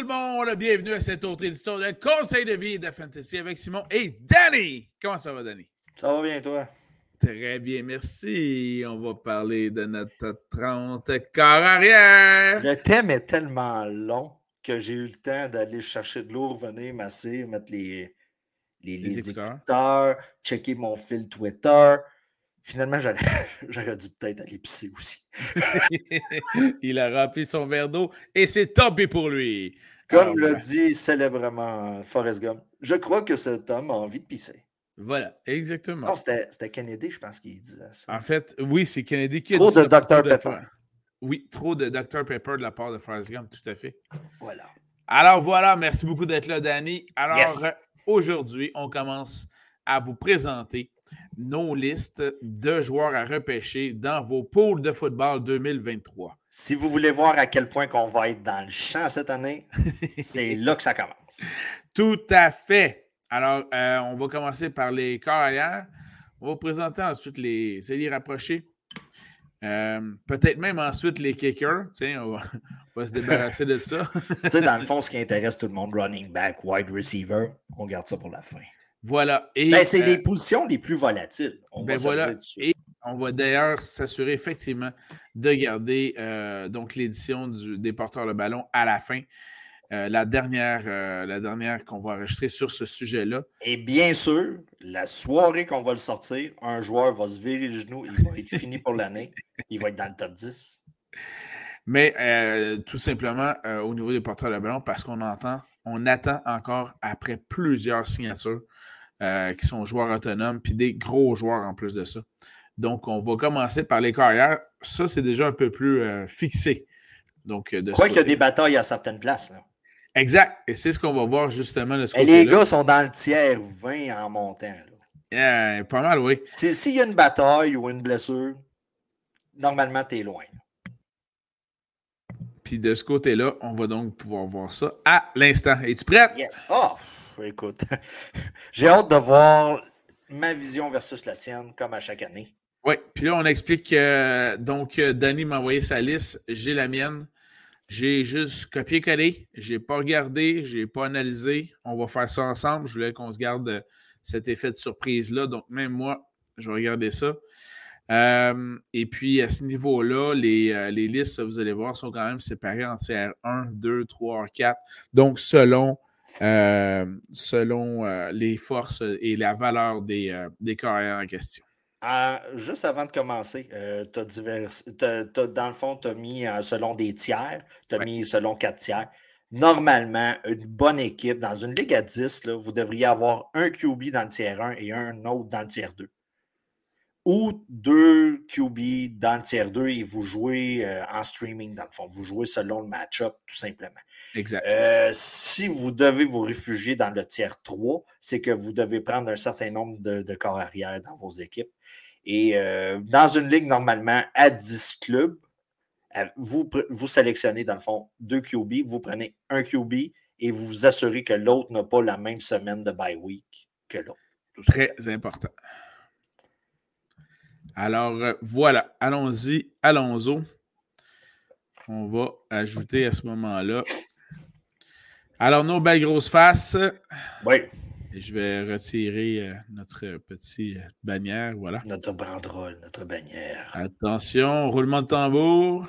Tout le monde, bienvenue à cette autre édition de Conseil de vie de Fantasy avec Simon et Danny. Comment ça va, Danny? Ça va bien, toi? Très bien, merci. On va parler de notre 30 corps arrière. Le thème est tellement long que j'ai eu le temps d'aller chercher de l'eau, revenir, masser, mettre les, les, les, écouteurs, checker mon fil Twitter. Finalement, j'aurais dû peut-être aller pisser aussi. Il a rempli son verre d'eau et c'est tombé pour lui. Comme l'a dit célèbrement Forrest Gump, je crois que cet homme a envie de pisser. Voilà, exactement. Non, c'était Kennedy, je pense qu'il disait ça. En fait, oui, c'est Kennedy qui a Trop de Dr Pepper. Oui, trop de Dr Pepper de la part de Forrest Gump, tout à fait. Voilà. Alors voilà, merci beaucoup d'être là, Danny. Alors euh, aujourd'hui, on commence à vous présenter nos listes de joueurs à repêcher dans vos pôles de football 2023. Si vous voulez voir à quel point qu'on va être dans le champ cette année, c'est là que ça commence. Tout à fait. Alors, euh, on va commencer par les carrières. On va présenter ensuite les alliés rapprochés. Euh, peut-être même ensuite les kickers. Tiens, on va, se débarrasser de ça. tu sais, dans le fond, ce qui intéresse tout le monde, running back, wide receiver, on garde ça pour la fin. Voilà. Ben, c'est les euh, positions les plus volatiles. On ben voilà. Et on va d'ailleurs s'assurer effectivement de garder euh, donc l'édition des porteurs de ballon à la fin. Euh, la dernière, la dernière qu'on va enregistrer sur ce sujet-là. Et bien sûr, la soirée qu'on va le sortir, un joueur va se virer le genou, il va être fini pour l'année, il va être dans le top 10. Mais tout simplement au niveau des porteurs de ballon, parce qu'on entend, on attend encore après plusieurs signatures euh, qui sont joueurs autonomes, puis des gros joueurs en plus de ça. Donc, on va commencer par les carrières. Ça, c'est déjà un peu plus euh, fixé. Donc, de Quoi qu'il y a des batailles à certaines places. Là. Exact. Et c'est ce qu'on va voir justement de ce Et les gars sont dans le tiers 20 en montant. Là. pas mal, oui. S'il y a une bataille ou une blessure, normalement, tu es loin. Puis de ce côté-là, on va donc pouvoir voir ça à l'instant. Es-tu prête? Yes. Oh! Écoute, j'ai hâte de voir ma vision versus la tienne, comme à chaque année. Oui, puis là, on explique que donc Danny m'a envoyé sa liste, j'ai la mienne. J'ai juste copié-collé, j'ai pas regardé, j'ai pas analysé. On va faire ça ensemble. Je voulais qu'on se garde cet effet de surprise-là. Donc, même moi, je vais regarder ça. Euh, et puis, à ce niveau-là, euh, les, listes, vous allez voir, sont quand même séparées en tiers 1, 2, 3, 4. Donc, selon euh, selon euh, les forces et la valeur des, euh, des carrières en question. Juste avant de commencer, dans le fond, tu as mis selon des tiers, tu as mis selon quatre tiers. Normalement, une bonne équipe, dans une ligue à 10, vous devriez avoir un QB dans le tiers 1 et un autre dans le tiers 2 ou deux QB dans le tiers 2 et vous jouez euh, en streaming, dans le fond. Vous jouez selon le match-up, tout simplement. Exact. Euh, si vous devez vous réfugier dans le tiers 3, c'est que vous devez prendre un certain nombre de, corps arrière dans vos équipes. Et euh, dans une ligue, normalement, à 10 clubs, vous, vous sélectionnez, dans le fond, deux QB, vous prenez un QB et vous vous assurez que l'autre n'a pas la même semaine de bye week que l'autre. Très important. Alors, euh, voilà, allons-y, allons-y. On va ajouter à ce moment-là. Alors, nos belles grosses faces. Oui. je vais retirer euh, notre petit euh, bannière, voilà. Notre banderole, notre bannière. Attention, roulement de tambour.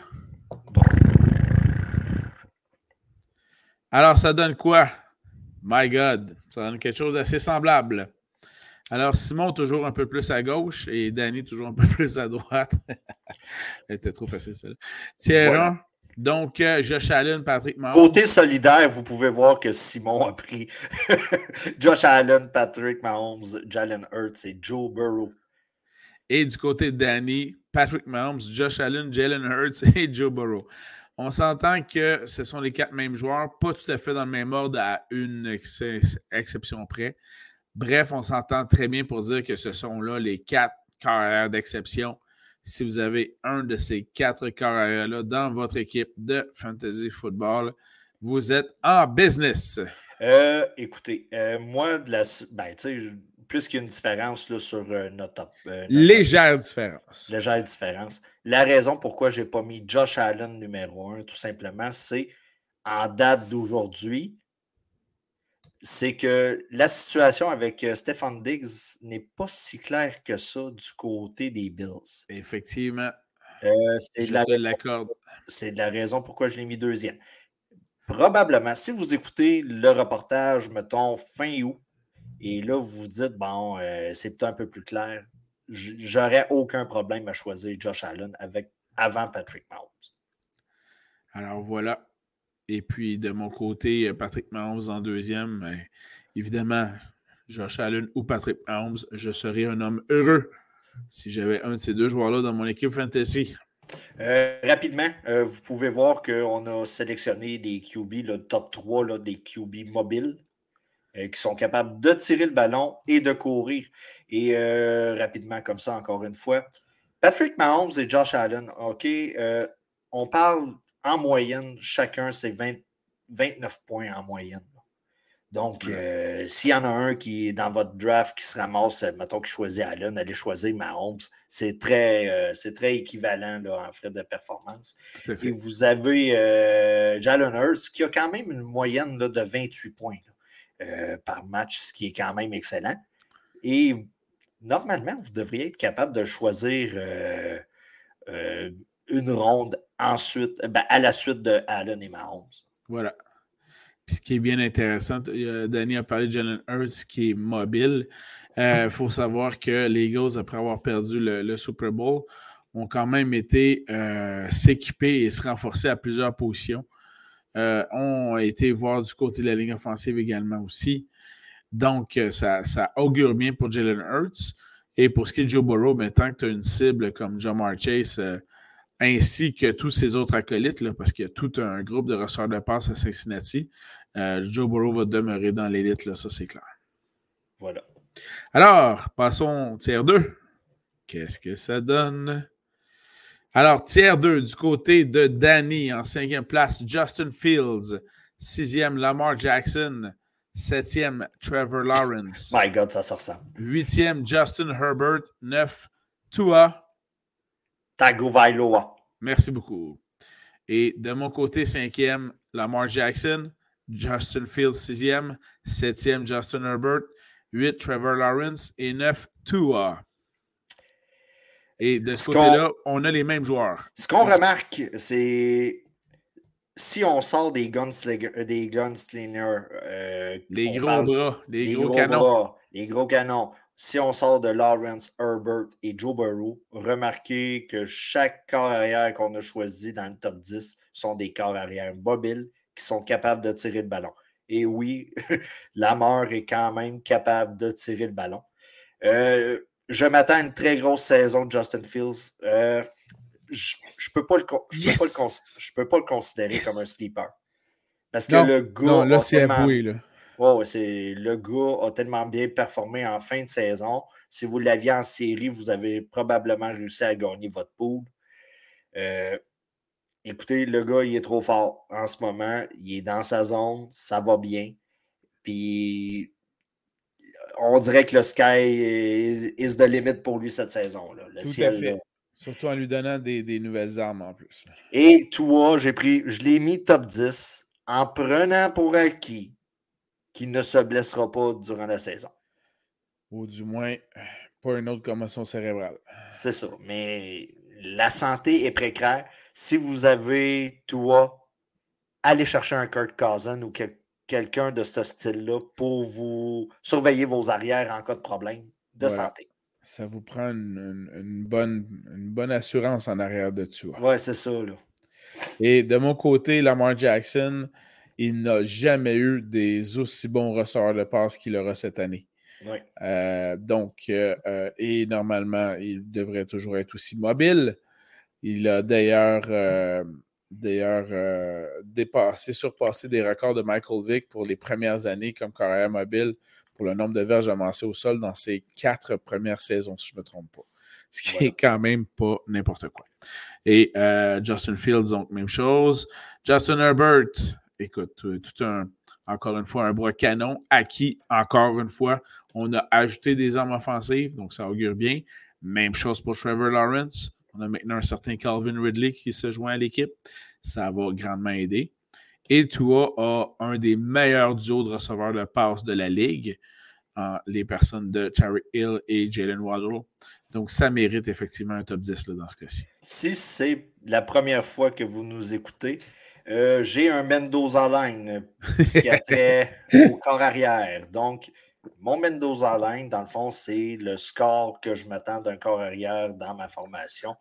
Alors, ça donne quoi? My God, ça donne quelque chose d'assez semblable. Alors, Simon, toujours un peu plus à gauche et Danny, toujours un peu plus à droite. Elle était trop facile, celle-là. Thierry, donc euh, Josh Allen, Patrick Mahomes. Côté solidaire, vous pouvez voir que Simon a pris Josh Allen, Patrick Mahomes, Jalen Hurts et Joe Burrow. Et du côté de Danny, Patrick Mahomes, Josh Allen, Jalen Hurts et Joe Burrow. On s'entend que ce sont les quatre mêmes joueurs, pas tout à fait dans le même ordre à une exception près. Bref, on s'entend très bien pour dire que ce sont là les quatre carrières d'exception. Si vous avez un de ces quatre carrières-là dans votre équipe de fantasy football, vous êtes en business. Euh, écoutez, euh, moi, de la, ben, puisqu'il y a une différence là, sur euh, notre top. légère différence. Légère différence. La raison pourquoi je n'ai pas mis Josh Allen numéro un, tout simplement, c'est en date d'aujourd'hui, c'est que la situation avec euh, Stefan Diggs n'est pas si claire que ça du côté des Bills. Effectivement. Euh, c'est de, la raison pourquoi je l'ai mis deuxième. Probablement, si vous écoutez le reportage, mettons, fin août, et là, vous vous dites, bon, euh, c'est peut-être un peu plus clair, j'aurais aucun problème à choisir Josh Allen avec, avant Patrick Mahomes. Alors voilà. Et puis, de mon côté, Patrick Mahomes en deuxième. Ben, évidemment, Josh Allen ou Patrick Mahomes, je serais un homme heureux si j'avais un de ces deux joueurs-là dans mon équipe fantasy. Euh, rapidement, euh, vous pouvez voir qu'on a sélectionné des QB, le top 3 là, des QB mobiles euh, qui sont capables de tirer le ballon et de courir. Et rapidement, comme ça, encore une fois, Patrick Mahomes et Josh Allen, OK, on parle en moyenne, chacun, c'est 29 points en moyenne. Donc, euh, s'il y en a un qui est dans votre draft qui se ramasse, euh, mettons qu'il choisit Allen, allez choisir Mahomes. C'est très, euh, c'est très équivalent là, en frais de performance. Et vous avez Jalen Hurts qui a quand même une moyenne là, de 28 points par match, ce qui est quand même excellent. Et normalement, vous devriez être capable de choisir une ronde ensuite, ben, à la suite de Allen et Mahomes. Voilà. Puis ce qui est bien intéressant, Danny a parlé de Jalen Hurts qui est mobile. Il euh, faut savoir que les Eagles, après avoir perdu le, Super Bowl, ont quand même été euh, s'équiper et se renforcer à plusieurs positions. Euh, ont été voir du côté de la ligne offensive également aussi. Donc, ça, ça augure bien pour Jalen Hurts. Et pour ce qui est de Joe Burrow, ben, tant que tu as une cible comme Jamar Chase, ainsi que tous ses autres acolytes, là, parce qu'il y a tout un groupe de ressorts de passe à Cincinnati. Euh, Joe Burrow va demeurer dans l'élite, là, ça c'est clair. Voilà. Alors, passons au tiers 2. Qu'est-ce que ça donne? Alors, tiers 2, du côté de Danny, en cinquième place, Justin Fields. Sixième, Lamar Jackson. Septième, Trevor Lawrence. My God, ça sort ça. Huitième, Justin Herbert. Neuf, Tua. Tagovailoa. Merci beaucoup. Et de mon côté, cinquième, Lamar Jackson. Justin Fields, sixième. Septième, Justin Herbert. Huit, Trevor Lawrence. Et neuf, Tua. Et de ce, côté-là, on a les mêmes joueurs. Ce qu'on remarque, c'est si on sort des gunslingers, des gunslingers euh, les gros bras, les, gros, canons. les gros canons, si on sort de Lawrence, Herbert et Joe Burrow, remarquez que chaque corps arrière qu'on a choisi dans le top 10 sont des corps arrière mobiles qui sont capables de tirer le ballon. Et oui, Lamar est quand même capable de tirer le ballon. Euh, je m'attends à une très grosse saison de Justin Fields. Euh, je ne peux, pas le, peux, pas le considérer comme un sleeper. Parce que le gars. Non, là, c'est là. Oh, c'est, le gars a tellement bien performé en fin de saison. Si vous l'aviez en série, vous avez probablement réussi à gagner votre pool. Euh, écoutez, le gars, il est trop fort en ce moment. Il est dans sa zone, ça va bien. Puis on dirait que le sky is, the limit pour lui cette. Le ciel, Surtout en lui donnant des, des, nouvelles armes en plus. Et toi, j'ai pris, je l'ai mis top 10 en prenant pour acquis qui ne se blessera pas durant la saison. Ou du moins, pas une autre commotion cérébrale. C'est ça. Mais la santé est précaire. Si vous avez, toi, allez chercher un Kurt Cousin ou quelqu'un de ce style-là pour vous surveiller vos arrières en cas de problème de santé. Ça vous prend une, bonne, une bonne assurance en arrière de toi. Oui, c'est ça. Là. Et de mon côté, Lamar Jackson, il n'a jamais eu des aussi bons ressorts de passe qu'il aura cette année. Euh, donc, euh, euh, et normalement, il devrait toujours être aussi mobile. Il a d'ailleurs dépassé, surpassé des records de Michael Vick pour les premières années comme carrière mobile pour le nombre de verges amassés au sol dans ses quatre premières saisons, si je ne me trompe pas. Ce qui est quand même pas n'importe quoi. Et Justin Fields, donc, même chose. Justin Herbert, écoute, tout un, encore une fois, un bras canon à qui, encore une fois, on a ajouté des armes offensives, donc ça augure bien. Même chose pour Trevor Lawrence. On a maintenant un certain Calvin Ridley qui se joint à l'équipe. Ça va grandement aider. Et Tua a un des meilleurs duos de receveurs de passe de la ligue, les personnes de Terry Hill et Jalen Waddle. Donc, ça mérite effectivement un top 10 dans ce cas-ci. Si c'est la première fois que vous nous écoutez, euh, j'ai un Mendoza line qui a trait au corps arrière. Donc, mon Mendoza line, dans le fond, c'est le score que je m'attends d'un corps arrière dans ma formation.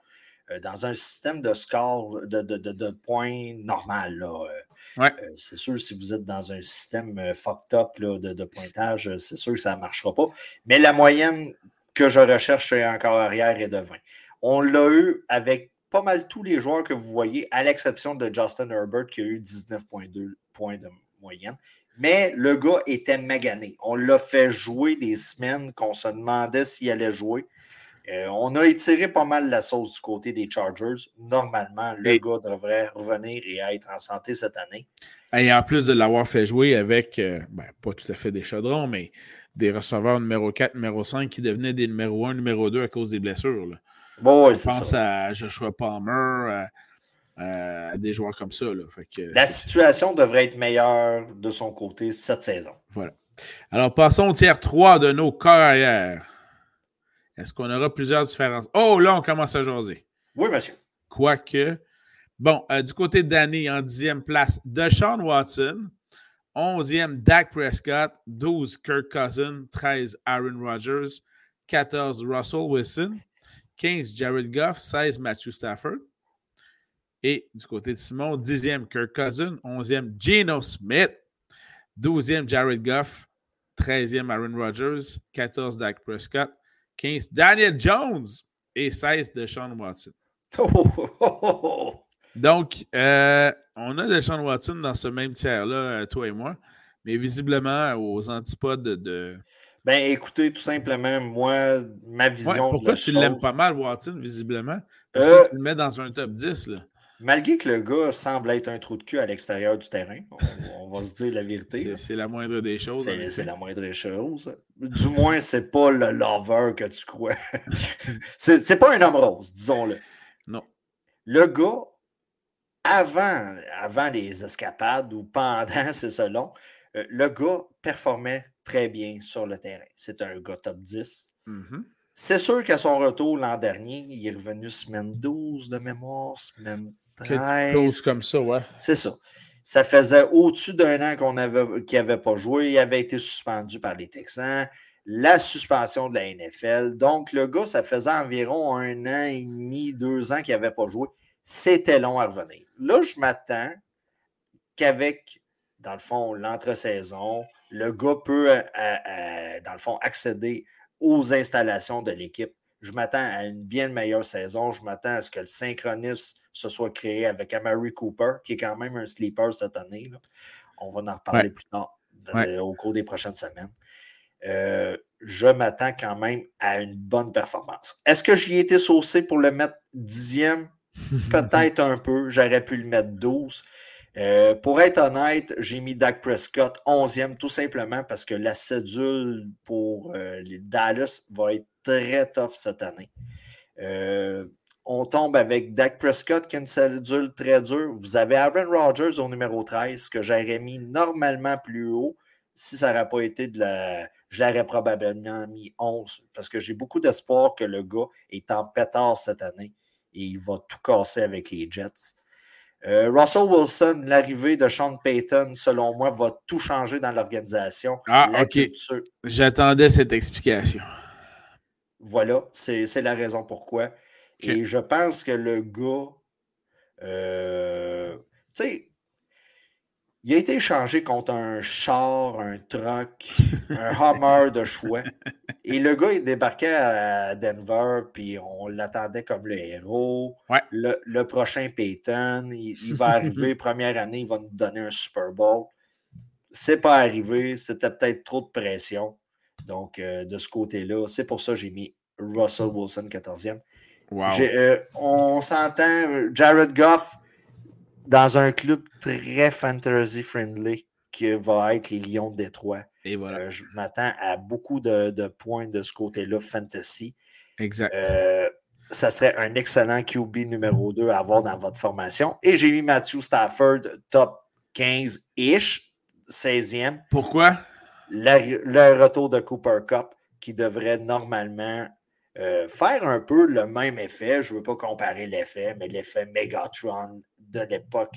Euh, dans un système de score de, points normal. Là. Euh, c'est sûr, si vous êtes dans un système fucked up de, pointage, c'est sûr que ça ne marchera pas. Mais la moyenne que je recherche chez un corps arrière est de 20. On l'a eu avec pas mal tous les joueurs que vous voyez, à l'exception de Justin Herbert qui a eu 19,2 points de moyenne. Mais le gars était magané. On l'a fait jouer des semaines qu'on se demandait s'il allait jouer. Euh, on a étiré pas mal la sauce du côté des Chargers. Normalement, le gars devrait revenir et être en santé cette année. Et en plus de l'avoir fait jouer avec, euh, ben, pas tout à fait des chaudrons, mais des receveurs numéro 4, numéro 5 qui devenaient des numéro 1, numéro 2 à cause des blessures. Bon, Je pense à Joshua Palmer, à, des joueurs comme ça. La situation devrait être meilleure de son côté cette saison. Voilà. Alors, passons au tiers 3 de nos carrières. Est-ce qu'on aura plusieurs différences? Oh, là, on commence à jaser. Oui, monsieur. Quoique. Bon, euh, du côté de Danny, en dixième place, Deshaun Watson. 11e, Dak Prescott. 12, Kirk Cousin. 13, Aaron Rodgers. 14, Russell Wilson. 15, Jared Goff. 16, Matthew Stafford. Et du côté de Simon, 10e, Kirk Cousin. 11e, Geno Smith. 12e, Jared Goff. 13e, Aaron Rodgers. 14, Dak Prescott. 15, Daniel Jones. Et 16, Deshaun Watson. Donc, euh, on a Deshaun Watson dans ce même tiers-là, euh, toi et moi, mais visiblement aux antipodes de. Ben, écoutez, tout simplement, moi, ma vision. pourquoi tu l'aimes pas mal, Watson, visiblement? Parce que euh, tu le mets dans un top 10, là. Malgré que le gars semble être un trou de cul à l'extérieur du terrain, on, va se dire la vérité. C'est la moindre des choses. C'est la moindre des choses. Du moins, c'est pas le lover que tu crois. c'est pas un homme rose, disons-le. Non. Le gars avant, avant les escapades ou pendant, c'est selon, euh, le gars performait très bien sur le terrain. C'est un gars top 10. Mm-hmm. C'est sûr qu'à son retour l'an dernier, il est revenu semaine 12 de mémoire, semaine 13. Quelque chose comme ça, ouais. C'est ça. Ça faisait au-dessus d'un an qu'on avait, qu'il n'avait pas joué. Il avait été suspendu par les Texans. La suspension de la NFL. Donc, le gars, ça faisait environ un an et demi, deux ans qu'il n'avait pas joué c'était long à revenir. Là, je m'attends qu'avec, dans le fond, l'entre-saison, le gars peut, euh, euh, euh, dans le fond, accéder aux installations de l'équipe. Je m'attends à une bien meilleure saison. Je m'attends à ce que le synchronisme se soit créé avec Amari Cooper, qui est quand même un sleeper cette année. On va en reparler plus tard au cours des prochaines semaines. je m'attends quand même à une bonne performance. Est-ce que j'y ai été saucé pour le mettre dixième? Peut-être un peu. J'aurais pu le mettre 12. Euh, pour être honnête, j'ai mis Dak Prescott 11e tout simplement parce que la cédule pour euh, les Dallas va être très tough cette année. Euh, on tombe avec Dak Prescott qui a une cédule très dure. Vous avez Aaron Rodgers au numéro 13 que j'aurais mis normalement plus haut. Si ça n'aurait pas été de la. Je l'aurais probablement mis 11 parce que j'ai beaucoup d'espoir que le gars est en pétard cette année et il va tout casser avec les Jets. Euh, Russell Wilson, l'arrivée de Sean Payton, selon moi, va tout changer dans l'organisation. Ah, OK. J'attendais cette explication. Voilà, c'est la raison pourquoi. Et je pense que le gars, euh, tu sais, il a été échangé contre un char, un truck, un Hummer de choix. Et le gars, il débarquait à Denver, puis on l'attendait comme le héros. Le, prochain Peyton, il, va arriver, première année, il va nous donner un Super Bowl. C'est pas arrivé, c'était peut-être trop de pression. Donc, euh, de ce côté-là, c'est pour ça que j'ai mis Russell Wilson 14e. Euh, on s'entend, Jared Goff, dans un club très fantasy friendly qui va être les Lions de Détroit. Et voilà. Euh, je m'attends à beaucoup de, points de ce côté-là, fantasy. Exact. Euh, ça serait un excellent QB numéro 2 à avoir dans votre formation. Et j'ai mis Matthew Stafford top 15-ish, 16e. Pourquoi? Le, retour de Cooper Cup qui devrait normalement euh, faire un peu le même effet. Je ne veux pas comparer l'effet, mais l'effet Megatron de l'époque,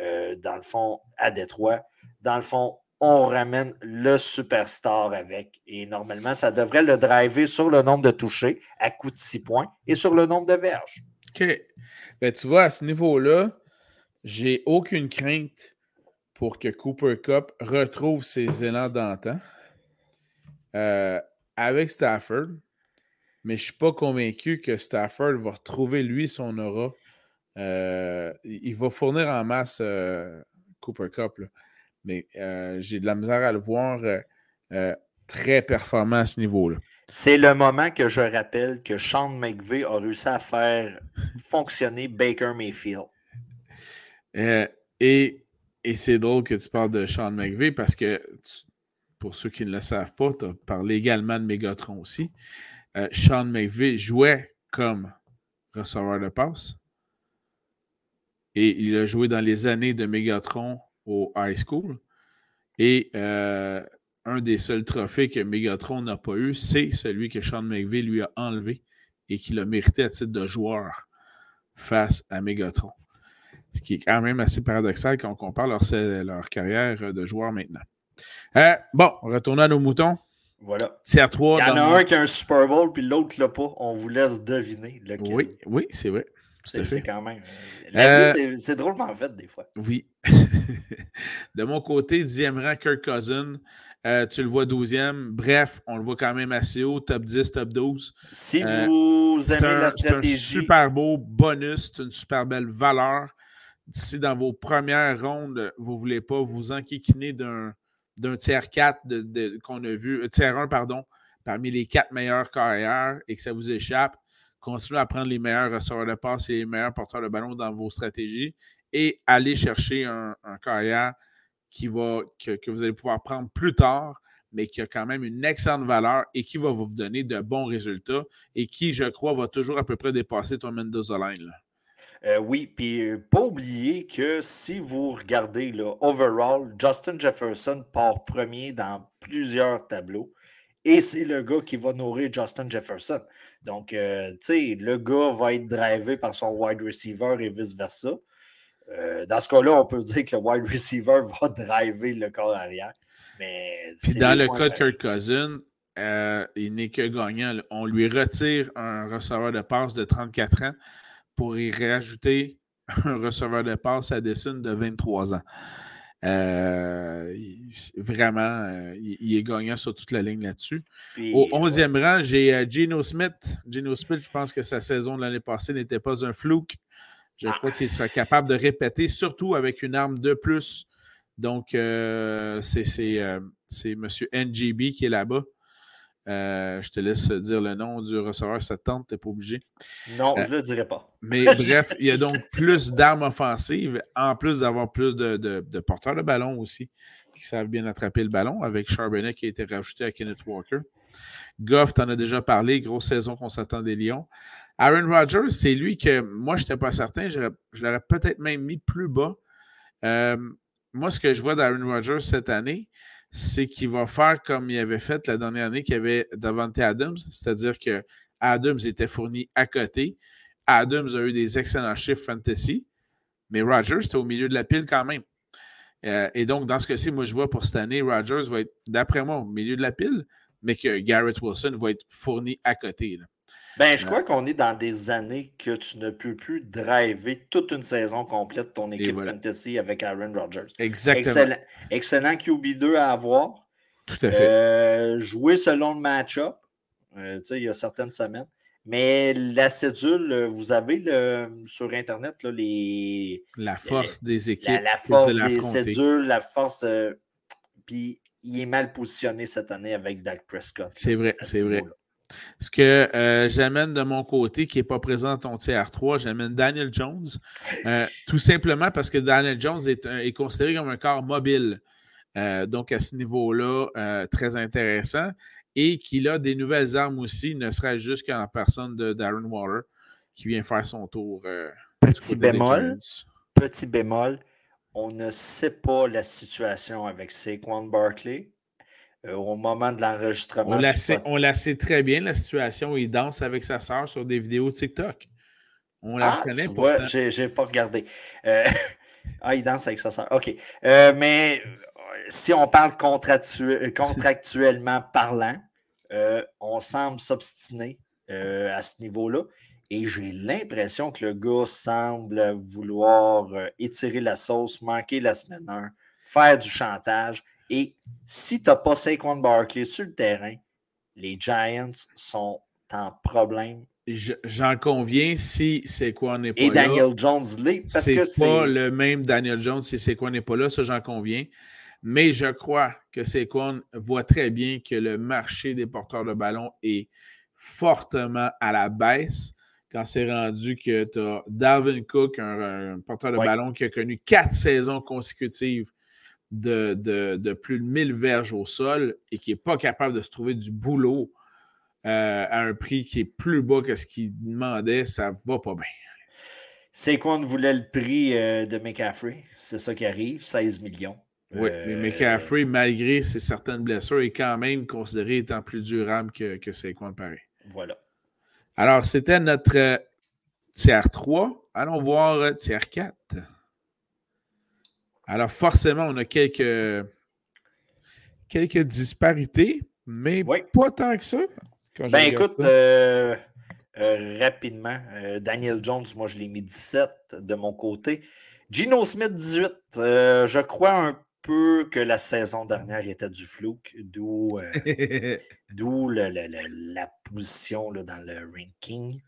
euh, dans le fond, à Détroit. Dans le fond, on ramène le superstar avec. Et normalement, ça devrait le driver sur le nombre de touchés à coup de 6 points et sur le nombre de verges. OK. Ben, tu vois, à ce niveau-là, j'ai aucune crainte pour que Cooper Cup retrouve ses élans d'antan euh, avec Stafford. Mais je ne suis pas convaincu que Stafford va retrouver, lui, son aura. Euh, il va fournir en masse euh, Cooper Cup. Là mais euh, j'ai de la misère à le voir très performant à ce niveau-là. C'est le moment que je rappelle que Sean McVay a réussi à faire fonctionner Baker Mayfield. et, c'est drôle que tu parles de Sean McVay parce que, pour ceux qui ne le savent pas, tu as parlé également de Megatron aussi. Sean McVay jouait comme receveur de passe. Et il a joué dans les années de Megatron au high school. Et euh, un des seuls trophées que Megatron n'a pas eu, c'est celui que Sean McVay lui a enlevé et qu'il a mérité à titre de joueur face à Megatron. Ce qui est quand même assez paradoxal quand on compare leur, leur carrière de joueur maintenant. Euh, bon, retournons à nos moutons. Voilà. C'est 3. Il y en a un qui a un Super Bowl, puis l'autre l'a pas. On vous laisse deviner lequel. Oui, oui, c'est vrai. C'est quand même. Euh, la vie, c'est drôlement fait des fois. Oui. de mon côté, dixième rang, Kirk Cousin. Euh, tu le vois 12e. Bref, on le voit quand même assez haut, top 10, top 12. Si euh, vous aimez la stratégie. C'est un super beau bonus, c'est une super belle valeur. Si dans vos premières rondes, vous ne voulez pas vous enquiquiner d'un tiers 4 qu'on a vu, tiers 1, pardon, parmi les quatre meilleurs carrières et que ça vous échappe, continuez à prendre les meilleurs receveurs de passe et les meilleurs porteurs de ballon dans vos stratégies et aller chercher un, carrière qui va, que, vous allez pouvoir prendre plus tard, mais qui a quand même une excellente valeur et qui va vous donner de bons résultats et qui, je crois, va toujours à peu près dépasser ton Mendoza Line. Euh, oui, puis euh, pas oublier que si vous regardez là, overall, Justin Jefferson part premier dans plusieurs tableaux et c'est le gars qui va nourrir Justin Jefferson. Donc, euh, tu sais, le gars va être drivé par son wide receiver et vice-versa. Euh, dans ce cas-là, on peut dire que le wide receiver va driver le corps arrière. Mais Puis dans le cas de Kirk Cousin, euh, il n'est que gagnant. On lui retire un receveur de passe de 34 ans pour y rajouter un receveur de passe à Dessun de 23 ans. Euh, vraiment, euh, il, est gagnant sur toute la ligne là-dessus. Au 11e rang, j'ai euh, Geno Smith. Geno Smith, je pense que sa saison de l'année passée n'était pas un flouk. Je ah. crois qu'il sera capable de répéter, surtout avec une arme de plus. Donc, c'est M. NGB qui est là-bas. Euh, je te laisse dire le nom du receveur, ça tente, tu n'es pas obligé. Non, je ne le dirai pas. Mais bref, il y a donc plus d'armes offensives, en plus d'avoir plus de, porteurs de ballon aussi, qui savent bien attraper le ballon, avec Charbonnet qui a été rajouté à Kenneth Walker. Goff, tu en as déjà parlé, grosse saison qu'on s'attend des Lions. Aaron Rodgers, c'est lui que moi, je n'étais pas certain, je, l'aurais peut-être même mis plus bas. Euh, moi, ce que je vois d'Aaron Rodgers cette année, c'est qu'il va faire comme il avait fait la dernière année qu'il avait Davante Adams, c'est-à-dire que Adams était fourni à côté. Adams a eu des excellents chiffres fantasy, mais Rogers était au milieu de la pile quand même. Euh, et donc, dans ce cas-ci, moi, je vois pour cette année, Rogers va être, d'après moi, au milieu de la pile, mais que Garrett Wilson va être fourni à côté. Ben, je crois qu'on est dans des années que tu ne peux plus driver toute une saison complète ton équipe fantasy avec Aaron Rodgers. Exactement. Excellent, QB2 à avoir. Tout à fait. Euh, jouer selon le match-up. Euh, il y a certaines semaines. Mais la cédule, vous avez le, sur Internet là, les. La force des équipes. La, force des cédules, la force. Euh, puis il est mal positionné cette année avec Dak Prescott. C'est vrai, c'est vrai. Ce que euh, j'amène de mon côté, qui n'est pas présent dans ton TR3, j'amène Daniel Jones. Euh, tout simplement parce que Daniel Jones est, considéré comme un corps mobile. Euh, donc, à ce niveau-là, très intéressant. Et qu'il a des nouvelles armes aussi, ne serait-ce juste qu'en personne de Darren Waller, qui vient faire son tour. petit bémol. Petit bémol. on ne sait pas la situation avec Saquon Barkley. Euh, au moment de l'enregistrement. On, la sait, on la sait très bien, la situation. Il danse avec sa sœur sur des vidéos TikTok. On la ah, connaît pas. J'ai pas regardé. Euh, ah, il danse avec sa sœur. OK. Euh, mais si on parle contractuellement parlant, on semble s'obstiner à ce niveau-là. Et j'ai l'impression que le gars semble vouloir étirer la sauce, manquer la semaine 1, faire du chantage. Et si tu n'as pas Saquon Barkley sur le terrain, les Giants sont en problème. J'en conviens si Saquon n'est pas là. Et Daniel Jones l'est. C'est pas le même Daniel Jones si Saquon n'est pas là, ça j'en conviens. Mais je crois que Saquon voit très bien que le marché des porteurs de ballon est fortement à la baisse quand c'est rendu que tu as Dalvin Cook, un, porteur de ballon qui a connu quatre saisons consécutives de, plus de 1000 verges au sol et qui n'est pas capable de se trouver du boulot euh, à un prix qui est plus bas que ce qu'il demandait, ça va pas bien. C'est voulait le prix euh, de McCaffrey? C'est ça qui arrive, 16 millions. Oui, mais euh, McCaffrey, malgré ses certaines blessures, est quand même considéré étant plus durable que, que Saquon pareil. Voilà. Alors, c'était notre tiers 3. Allons voir tiers 4. Alors, forcément, on a quelques, quelques disparités, mais pas tant que ça. Ben écoute, euh, euh, rapidement, euh, Daniel Jones, moi je l'ai mis 17 de mon côté. Gino Smith, 18. je crois un peu que la saison dernière était du flou, d'où la position là, dans le ranking.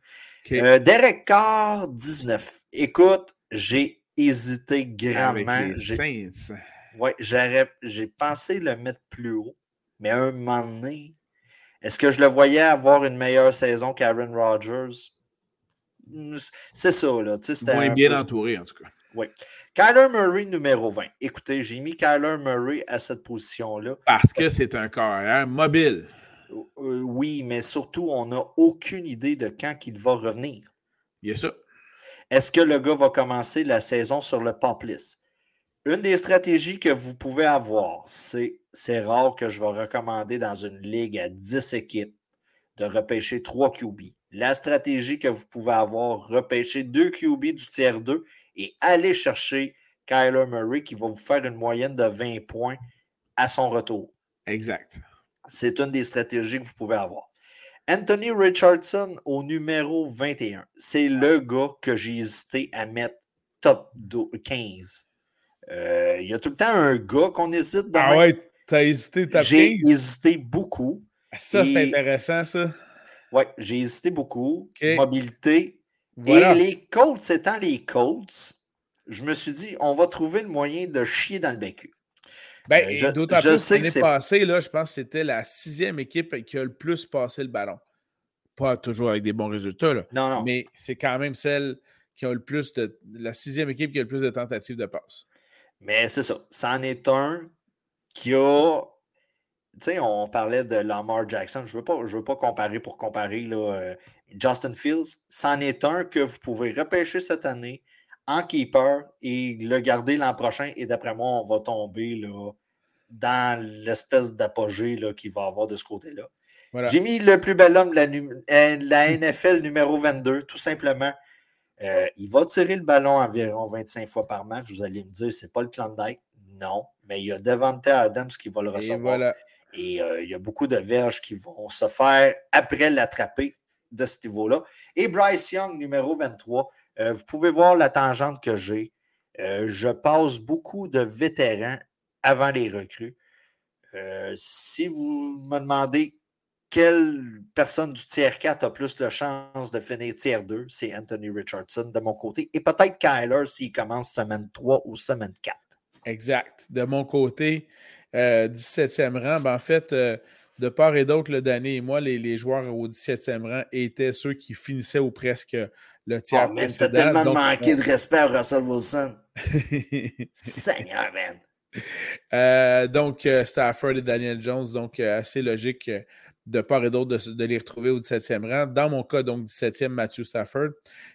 Derek Carr, 19. Écoute, j'ai hésité grandement. Oui, j'ai pensé le mettre plus haut, mais à un moment donné, est-ce que je le voyais avoir une meilleure saison qu'Aaron Rodgers? C'est ça, là. Moins bien entouré, en tout cas. Oui. Kyler Murray, numéro 20. Écoutez, j'ai mis Kyler Murray à cette position-là. Parce que c'est un carrière mobile. Euh, oui, mais surtout, on n'a aucune idée de quand il va revenir. Il y a ça. Est-ce que le gars va commencer la saison sur le pop list? Une des stratégies que vous pouvez avoir, c'est c'est rare que je vais recommander dans une ligue à 10 équipes de repêcher 3 QB. La stratégie que vous pouvez avoir, repêcher 2 QB du tiers 2 et aller chercher Kyler Murray qui va vous faire une moyenne de 20 points à son retour. Exact. C'est une des stratégies que vous pouvez avoir. Anthony Richardson au numéro 21. C'est le gars que j'ai hésité à mettre top 15. Euh, il y a tout le temps un gars qu'on hésite dans Ah ouais, t'as hésité top J'ai hésité beaucoup. Ah, ça, c'est intéressant, ça. Ouais, j'ai hésité beaucoup. Mobilité. Et les Colts étant les Colts, je me suis dit, on va trouver le moyen de chier dans le bécu. Ben, euh, d'autant plus l'année passée, là, je pense que c'était la sixième équipe qui a le plus passé le ballon. Pas toujours avec des bons résultats, là, non, non. mais c'est quand même celle qui a le plus de. La sixième équipe qui a le plus de tentatives de passe. Mais c'est ça. C'en est un qui a. Tu sais, on parlait de Lamar Jackson. Je ne veux, pas, veux pas comparer pour comparer là, euh, Justin Fields. C'en est un que vous pouvez repêcher cette année en keeper et le garder l'an prochain. Et d'après moi, on va tomber là, dans l'espèce d'apogée qu'il va avoir de ce côté-là. J'ai mis le plus bel homme de la, euh, NFL numéro 22, tout simplement. Euh, il va tirer le ballon environ 25 fois par match. Vous allez me dire, c'est pas le Klondike. Non, mais il y a Devante Adams qui va le recevoir. Et, euh, il y a beaucoup de verges qui vont se faire après l'attraper de ce niveau-là. Et Bryce Young, numéro 23, euh, vous pouvez voir la tangente que j'ai. Euh, je passe beaucoup de vétérans avant les recrues. Euh, si vous me demandez quelle personne du tiers 4 a plus de chance de finir tiers 2, c'est Anthony Richardson de mon côté. Et peut-être Kyler s'il commence semaine 3 ou semaine 4. Exact. De mon côté, 17e rang, ben en fait, de part et d'autre, le Danny et moi, les, les, joueurs au 17e rang étaient ceux qui finissaient ou presque le tiers oh, T'as tellement manqué de respect à Russell Wilson. Seigneur, man. Euh, donc, euh, Stafford et Daniel Jones, donc euh, assez logique de part et d'autre de, les retrouver au 17e rang. Dans mon cas, donc 17e, Matthew Stafford.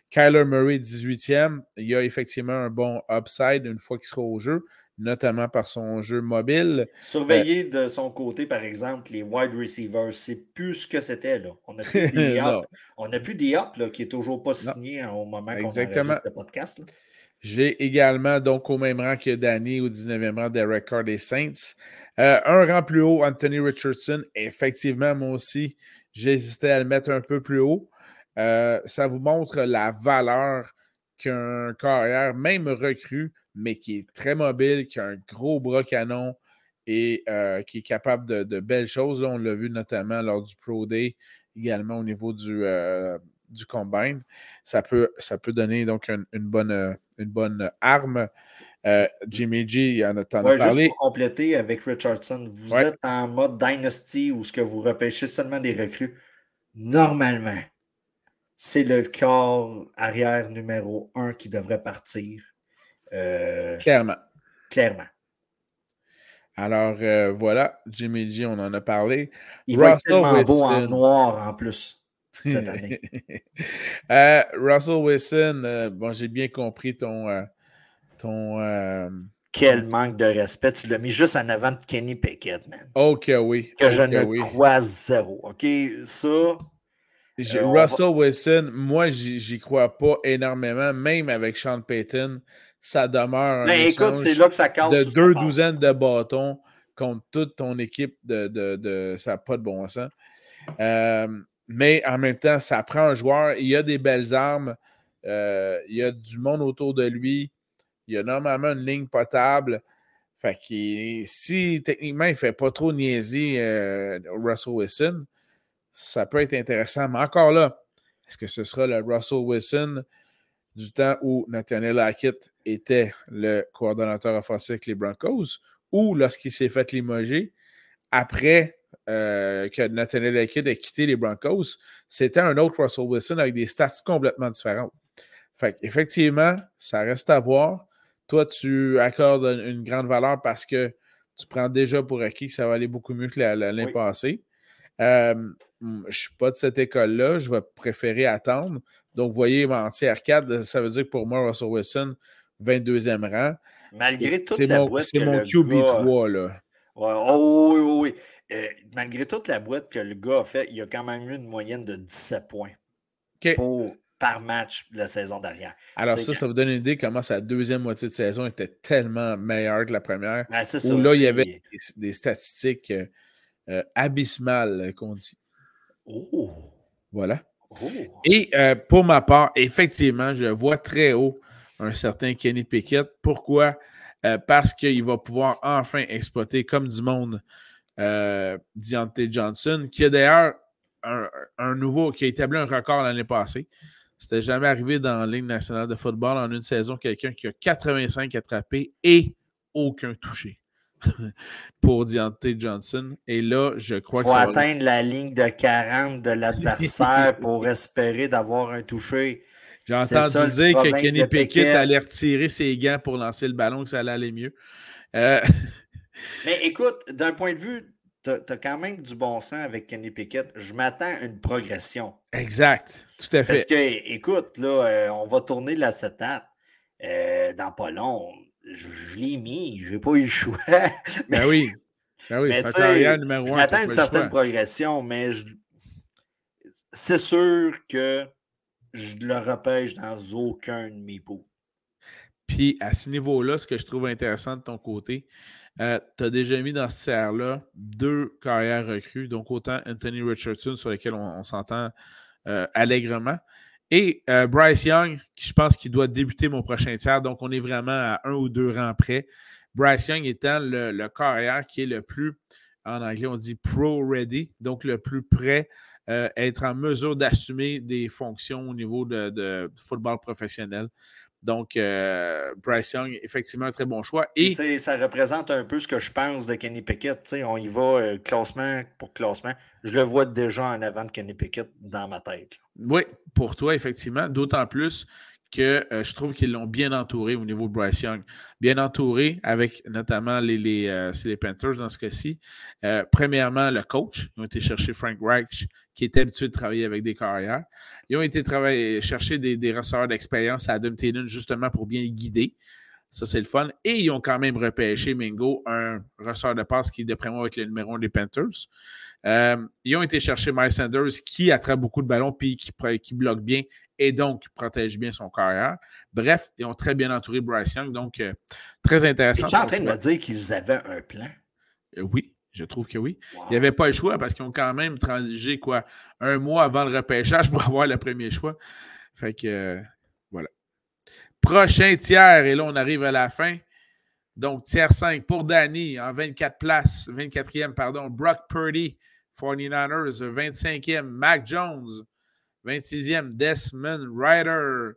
Kyler Murray, 18e. Il y a effectivement un bon upside une fois qu'il sera au jeu, notamment par son jeu mobile. Surveiller de son côté, par exemple, les wide receivers, c'est plus ce que c'était. là. On n'a plus des On a plus des qui n'est toujours pas signé au moment qu'on enregistre le podcast. J'ai également, donc, au même rang que Danny, au 19e rang, Derek Carr des Saints. Euh, un rang plus haut, Anthony Richardson. Effectivement, moi aussi, j'hésitais à le mettre un peu plus haut. Euh, ça vous montre la valeur qu'un carrière, même recru, mais qui est très mobile, qui a un gros bras canon et euh, qui est capable de, belles choses. on l'a vu notamment lors du Pro Day, également au niveau du, du combine. Ça peut, ça peut donner donc une, bonne, une bonne arme. Euh, Jimmy G, il y en a, tant Juste pour compléter avec Richardson, vous êtes en mode Dynasty où ce que vous repêchez seulement des recrues. Normalement, c'est le corps arrière numéro un qui devrait partir. Euh, clairement. Clairement. Alors euh, voilà, Jimmy G, on en a parlé. Il va être tellement beau en noir en plus cette année. Russell Wilson, bon, j'ai bien compris ton, ton. Euh, Quel manque de respect. Tu l'as mis juste en avant de Kenny Pickett, man. Ok, oui. Que je ne crois zéro. Ok, ça. Euh, Russell Wilson, moi, j'y crois pas énormément, même avec Sean Payton. Ça demeure un ben, écoute, c'est là que ça casse de deux douzaines de bâtons contre toute ton équipe de, de, ça n'a pas de bon sens. Euh, mais en même temps, ça prend un joueur. Il y a des belles armes. il y a du monde autour de lui. Il y a normalement une ligne potable. Fait que si techniquement il ne fait pas trop niaiser euh, Russell Wilson, ça peut être intéressant. Mais encore là, est-ce que ce sera le Russell Wilson du temps où Nathaniel Hackett était le coordonnateur offensif avec les Broncos ou lorsqu'il s'est fait limoger après euh, que Nathaniel Hackett ait quitté les Broncos, c'était un autre Russell Wilson avec des stats complètement différentes. Fait effectivement, ça reste à voir. Toi, tu accordes une grande valeur parce que tu prends déjà pour acquis que ça va aller beaucoup mieux que l'année passée. Euh, je ne suis pas de cette école-là. Je vais préférer attendre. Donc, vous voyez, entier arcade, ça veut dire que pour moi, Russell Wilson, 22e rang. Malgré toute la boîte. C'est mon QB3, là. oh, oui, oui, oui. Euh, malgré toute la boîte que le gars a fait, il a quand même eu une moyenne de 17 points. Pour par match la saison dernière. Alors ça, ça vous donne une idée comment sa deuxième moitié de saison était tellement meilleure que la première. Ben, où là, il y avait des, statistiques euh, euh, abysmales qu'on dit. Oh. Voilà. Oh. Et pour ma part, effectivement, je vois très haut un certain Kenny Pickett. Pourquoi? parce qu'il va pouvoir enfin exploiter comme du monde Deontay Johnson, qui a d'ailleurs un, un, nouveau, qui a établi un record l'année passée. C'était jamais arrivé dans la Ligue nationale de football en une saison, quelqu'un qui a 85 attrapés et aucun touché pour Deontay Johnson. Et là, je crois qu'il faut atteindre la ligne de 40 de l'adversaire pour espérer d'avoir un touché. J'ai entendu dire que Kenny Pickett allait retirer ses gants pour lancer le ballon, que ça allait aller mieux. Euh, Mais écoute, d'un point de vue tu as, quand même du bon sens avec Kenny Pickett. Je m'attends à une progression. Exact, tout à fait. Parce que, écoute, là, euh, on va tourner l'acétate euh, dans pas long. Je, l'ai mis, je n'ai pas eu le choix. ben oui. Ben oui, c'est numéro Je m'attends à une certaine progression, mais c'est sûr que je le repêche dans aucun de mes pots. Puis à ce niveau-là, ce que je trouve intéressant de ton côté, euh, tu as déjà mis dans ce tiers-là deux carrières recrues, donc autant Anthony Richardson sur lequel on, s'entend euh, allègrement, et euh, Bryce Young, qui je pense qu'il doit débuter mon prochain tiers, donc on est vraiment à un ou deux rangs près. Bryce Young étant le, carrière qui est le plus, en anglais on dit pro-ready, donc le plus prêt à être en mesure d'assumer des fonctions au niveau de football professionnel. Donc, euh, Bryce Young, effectivement, un très bon choix. Et ça représente un peu ce que je pense de Kenny Pickett. on y va euh, classement pour classement. Je le vois déjà en avant de Kenny Pickett dans ma tête. Oui, pour toi, effectivement. D'autant plus que euh, je trouve qu'ils l'ont bien entouré au niveau de Bryce Young. Bien entouré avec notamment les, les, euh, les Panthers dans ce cas-ci. Euh, premièrement, le coach. Ils ont été chercher Frank Reich, qui est habitué de travailler avec des carrières. Ils ont été chercher des, des receveurs d'expérience à Adam Taylor justement pour bien guider. Ça, c'est le fun. Et ils ont quand même repêché Mingo, un receveur de passe qui, d'après moi, être le numéro 1 des Panthers. ils ont été chercher Miles Sanders qui attrape beaucoup de ballons puis qui bloque bien et donc protège bien son carrière. Bref, ils ont très bien entouré Bryce Young, donc euh, très intéressant. Tu es en train de me dire qu'ils avaient un plan? Euh, oui, je trouve que oui. Il n'y avait pas le choix parce qu'ils ont quand même transigé quoi, un mois avant le repêchage pour avoir le premier choix. Fait que euh, voilà. Prochain tiers, et là, on arrive à la fin. Donc, tiers 5 pour Danny en 24 places, 24e, pardon, Brock Purdy, 49ers, 25e, Mac Jones, 26e, Desmond Ryder.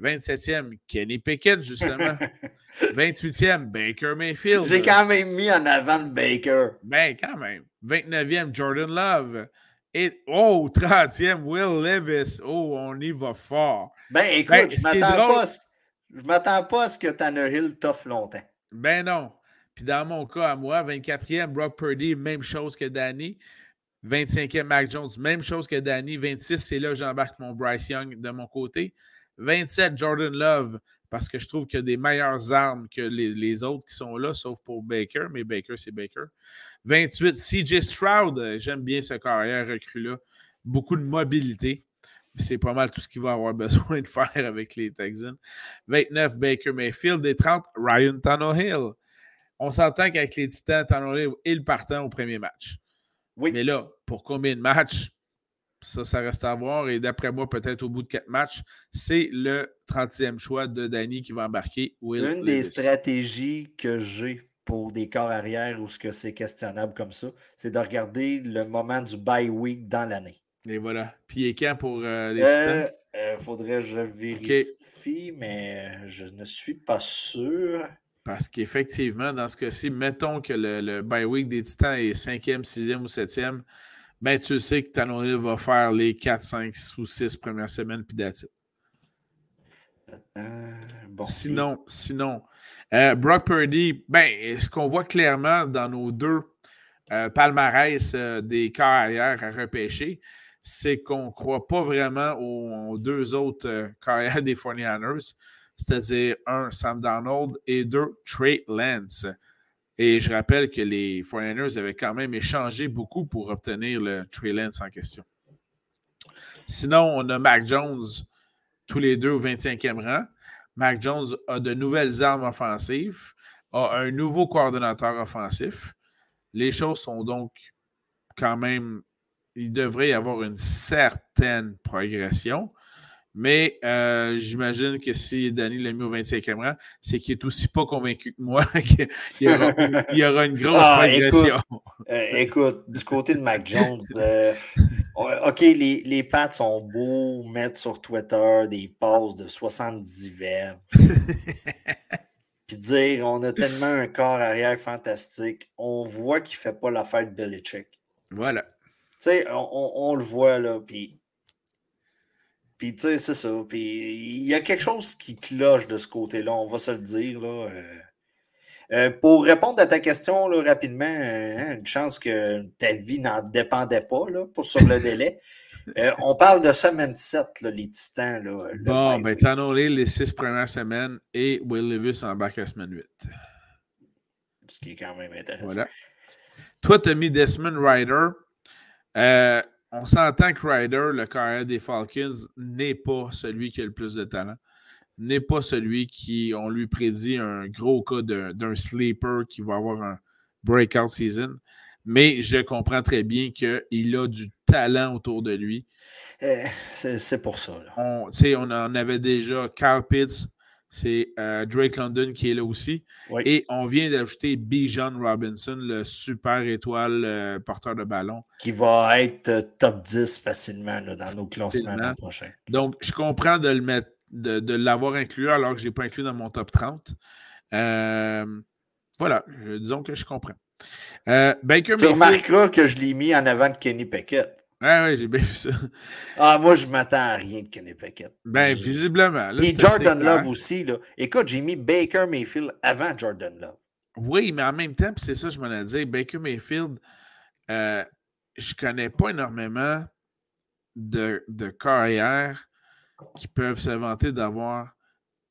27e, Kenny Pickett, justement. 28e, Baker Mayfield. J'ai quand même mis en avant de Baker. Ben, quand même. 29e, Jordan Love. Et, oh, 30e, Will Levis. Oh, on y va fort. Ben, écoute, ben, je ne m'attends pas, à ce que Tannehill toffe longtemps. Ben non. Puis dans mon cas, à moi, 24e, Brock Purdy, même chose que Danny. 25e, Mac Jones, même chose que Danny. 26, c'est là que j'embarque mon Bryce Young de mon côté. 27, Jordan Love, parce que je trouve qu'il y a des meilleures armes que les, autres qui sont là, sauf pour Baker, mais Baker, c'est Baker. 28, CJ Stroud, j'aime bien ce carrière recrue-là. Beaucoup de mobilité. C'est pas mal tout ce qu'il va avoir besoin de faire avec les Texans. 29, Baker Mayfield. Et 30, Ryan Tannehill. On s'entend qu'avec les Titans, Tannehill est partant au premier match. Mais là, pour combien de matchs? Ça, ça reste à voir. Et d'après moi, peut-être au bout de quatre matchs, c'est le 30e choix de Danny qui va embarquer. Une des stratégies que j'ai pour des corps arrière ou ce que c'est questionnable comme ça, c'est de regarder le moment du bye week dans l'année. Et voilà. Puis et quand pour euh, les euh, euh, faudrait que je vérifie, mais je ne suis pas sûr. Parce qu'effectivement, dans ce cas-ci, mettons que le, le bye week des Titans est 5e, 6e ou 7e, ben tu sais que Tannehill va faire les 4, 5 ou 6 premières semaines puis that's bon, sinon, sinon euh, Brock Purdy, ben, ce qu'on voit clairement dans nos deux euh, palmarès euh, des carrières à repêcher, c'est qu'on ne croit pas vraiment aux, deux autres carrières des 49ers c'est-à-dire un, Sam Donald et deux, Trey Lance. Et je rappelle que les 49ers avaient quand même échangé beaucoup pour obtenir le Trey Lance en question. Sinon, on a Mac Jones, tous les deux au 25e rang. Mac Jones a de nouvelles armes offensives, a un nouveau coordonnateur offensif. Les choses sont donc quand même, il devrait y avoir une certaine progression. Mais euh, j'imagine que si Danny l'a mis au 25e rang, c'est qu'il est aussi pas convaincu que moi qu'il y, y, aura une grosse ah, progression. Euh, écoute, du côté de Mac Jones, euh, OK, les, les pattes sont beaux, mettre sur Twitter des passes de 70 verbes. Puis dire on a tellement un corps arrière fantastique, on voit qu'il ne fait pas l'affaire de Belichick. Voilà. Tu sais, on, on, le voit là, puis puis, tu sais, c'est ça. Puis, il y a quelque chose qui cloche de ce côté-là, on va se le dire. Là. Euh. Euh, pour répondre à ta question là, rapidement, hein, une chance que ta vie n'en dépendait pas là, pour sur le délai. Euh, on parle de semaine 7, là, les titans. Là, bon, ben, t'en les six premières semaines et Will Levis en bac à semaine 8. Ce qui est quand même intéressant. Voilà. Toi, tu as mis Desmond Ryder. Euh, on s'entend que Ryder, le carrière des Falcons, n'est pas celui qui a le plus de talent. N'est pas celui qui, on lui prédit un gros cas d'un sleeper qui va avoir un breakout season. Mais je comprends très bien qu'il a du talent autour de lui. Eh, c'est pour ça. On, on en avait déjà Carl Pitts, c'est euh, Drake London qui est là aussi. Et on vient d'ajouter Bijan Robinson, le super étoile euh, porteur de ballon. Qui va être euh, top 10 facilement dans nos classements l'an prochain. Donc, je comprends de le mettre, de, l'avoir inclus alors que je ne l'ai pas inclus dans mon top 30. voilà, disons que je comprends. tu remarqueras que je l'ai mis en avant de Kenny Pickett. Ouais, ouais, j'ai bien vu ça. Ah, moi, je m'attends à rien de Kenny Pickett. Ben, visiblement. là, Et Jordan. Love aussi. Là. Écoute, j'ai mis Baker Mayfield avant Jordan Love. Oui, mais en même temps, puis c'est ça, je m'en ai dit, Baker Mayfield, euh, je connais pas énormément de, de carrières qui peuvent se vanter d'avoir